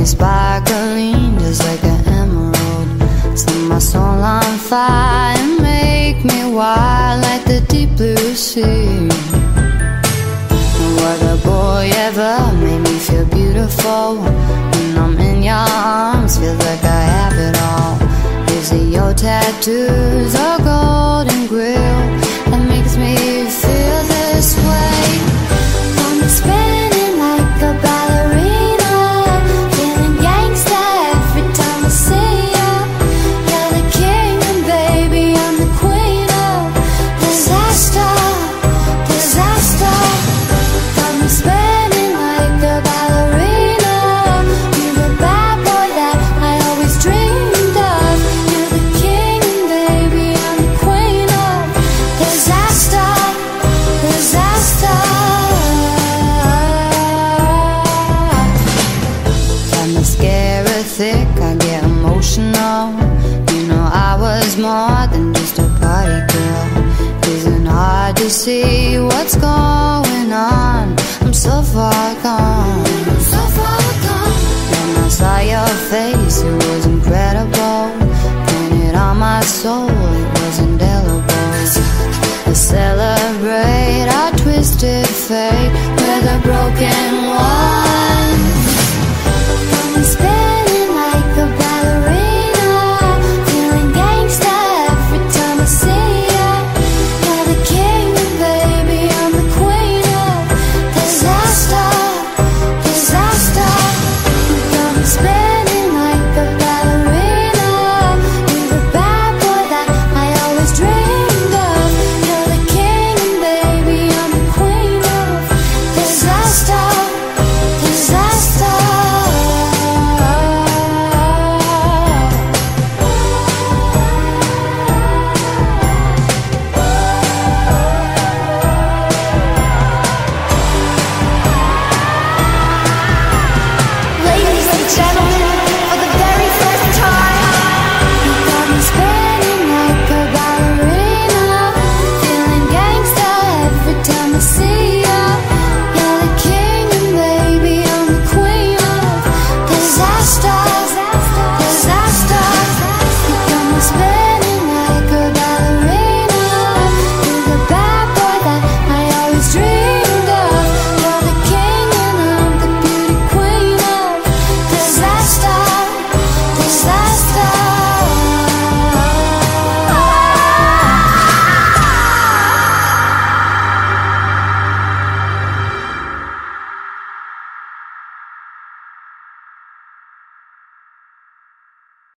me sparkling just like an emerald. Set my soul on fire and make me wild like the deep blue sea. What a boy ever made me feel beautiful. When I'm in your arms, feel like I have it all. You see your tattoos, a golden grill. See what's going on. I'm so far gone, so far gone. When I saw your face, it was incredible. Painted on my soul, it was indelible. Let's celebrate our twisted fate